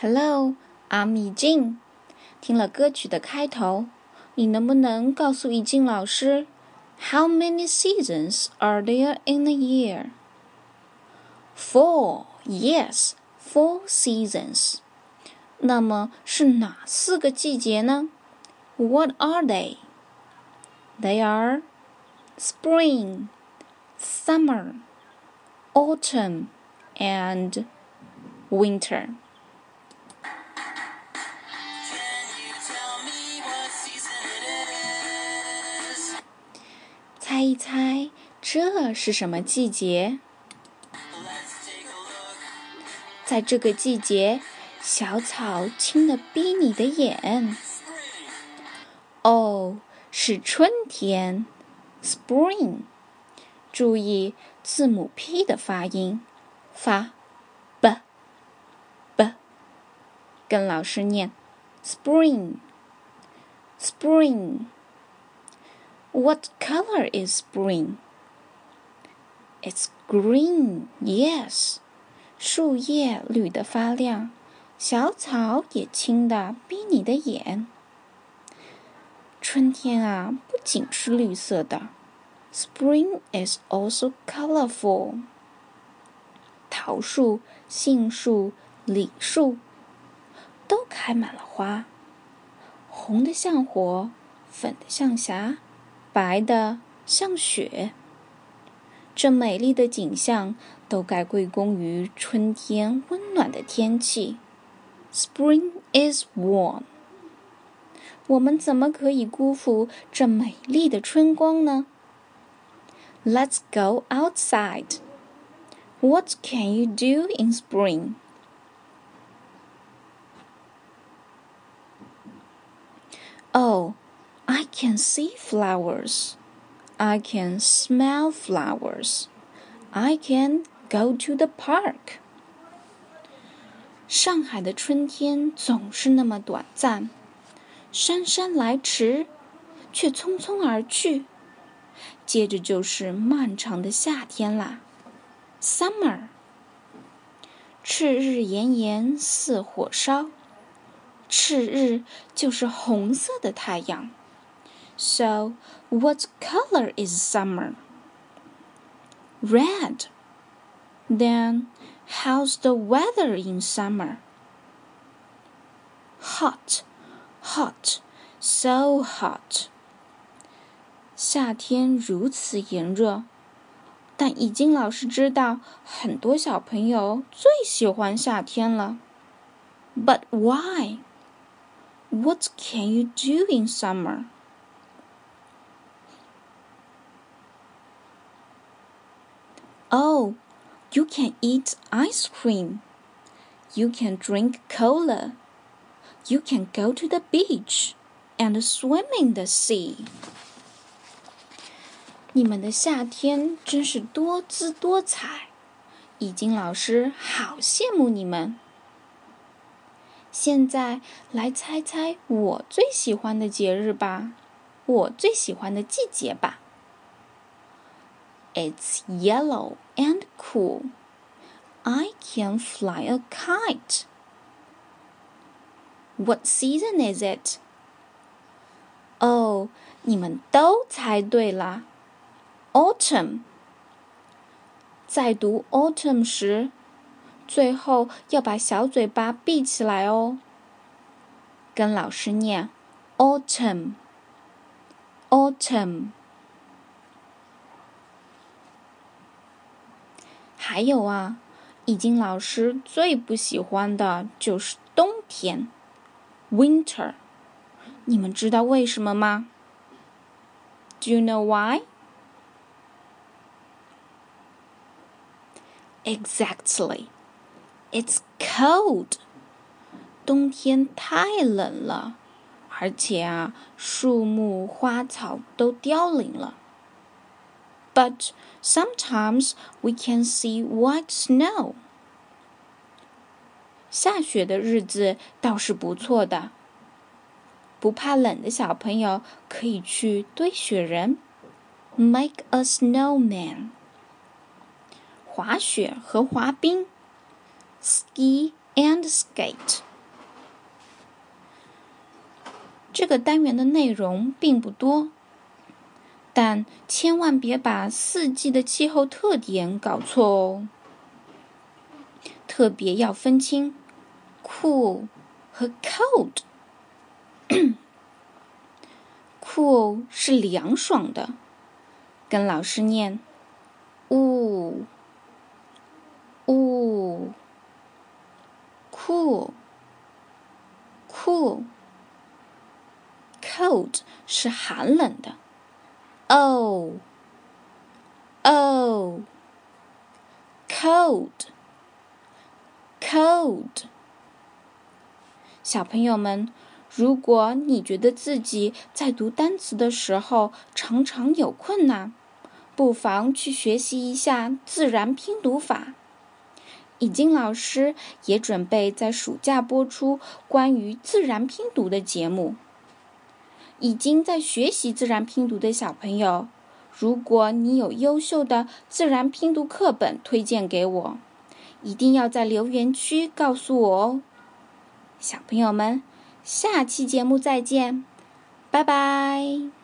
Hello, I'm 易静。听了歌曲的开头，你能不能告诉易静老师，How many seasons are there in a year? Four. Yes, four seasons. 那么是哪四个季节呢？What are they? They are spring, summer, autumn, and winter. 猜一猜，这是什么季节？在这个季节，小草青的逼你的眼。哦，是春天，Spring。注意字母 P 的发音，发 b b。跟老师念，Spring，Spring。What color is spring? It's green, yes. 树叶绿得发亮，小草也青的逼你的眼。春天啊，不仅是绿色的，Spring is also colorful。桃树、杏树、李树都开满了花，红的像火，粉的像霞。 白的像雪，这美丽的景象都该归功于春天温暖的天气。Spring is warm。我们怎么可以辜负这美丽的春光呢？Let's go outside. What can you do in spring? Oh. I can see flowers. I can smell flowers. I can go to the park. 上海的春天总是那么短暂，姗姗来迟，却匆匆而去。接着就是漫长的夏天啦，summer。赤日炎炎似火烧，赤日就是红色的太阳。So, what color is summer? Red. Then, how's the weather in summer? Hot, hot, so hot. 夏天如此炎热，但以静老师知道很多小朋友最喜欢夏天了。But why? What can you do in summer? Oh, you can eat ice cream. You can drink cola. You can go to the beach and swim in the sea. 你们的夏天真是多姿多彩，以静老师好羡慕你们。现在来猜猜我最喜欢的节日吧，我最喜欢的季节吧。it's yellow and cool. I can fly a kite. What season is it? Oh, 你们都猜对了，Autumn。在读 Autumn 时，最后要把小嘴巴闭起来哦。跟老师念 Autumn，Autumn。 还有啊，以静老师最不喜欢的就是冬天，winter。你们知道为什么吗？Do you know why? Exactly. It's cold. 冬天太冷了，而且啊，树木花草都凋零了。but sometimes we can see white snow. 下雪的日子倒是不错的，不怕冷的小朋友可以去堆雪人，make a snowman。滑雪和滑冰，ski and skate。这个单元的内容并不多。但千万别把四季的气候特点搞错哦。特别要分清 cool 和 cold。cool 是凉爽的，跟老师念，呜呜，cool，cool。cold 是寒冷的，oh oh cold cold。小朋友们，如果你觉得自己在读单词的时候常常有困难，不妨去学习一下自然拼读法。已经老师也准备在暑假播出关于自然拼读的节目。已经在学习自然拼读的小朋友，如果你有优秀的自然拼读课本推荐给我，一定要在留言区告诉我哦。小朋友们，下期节目再见，拜拜。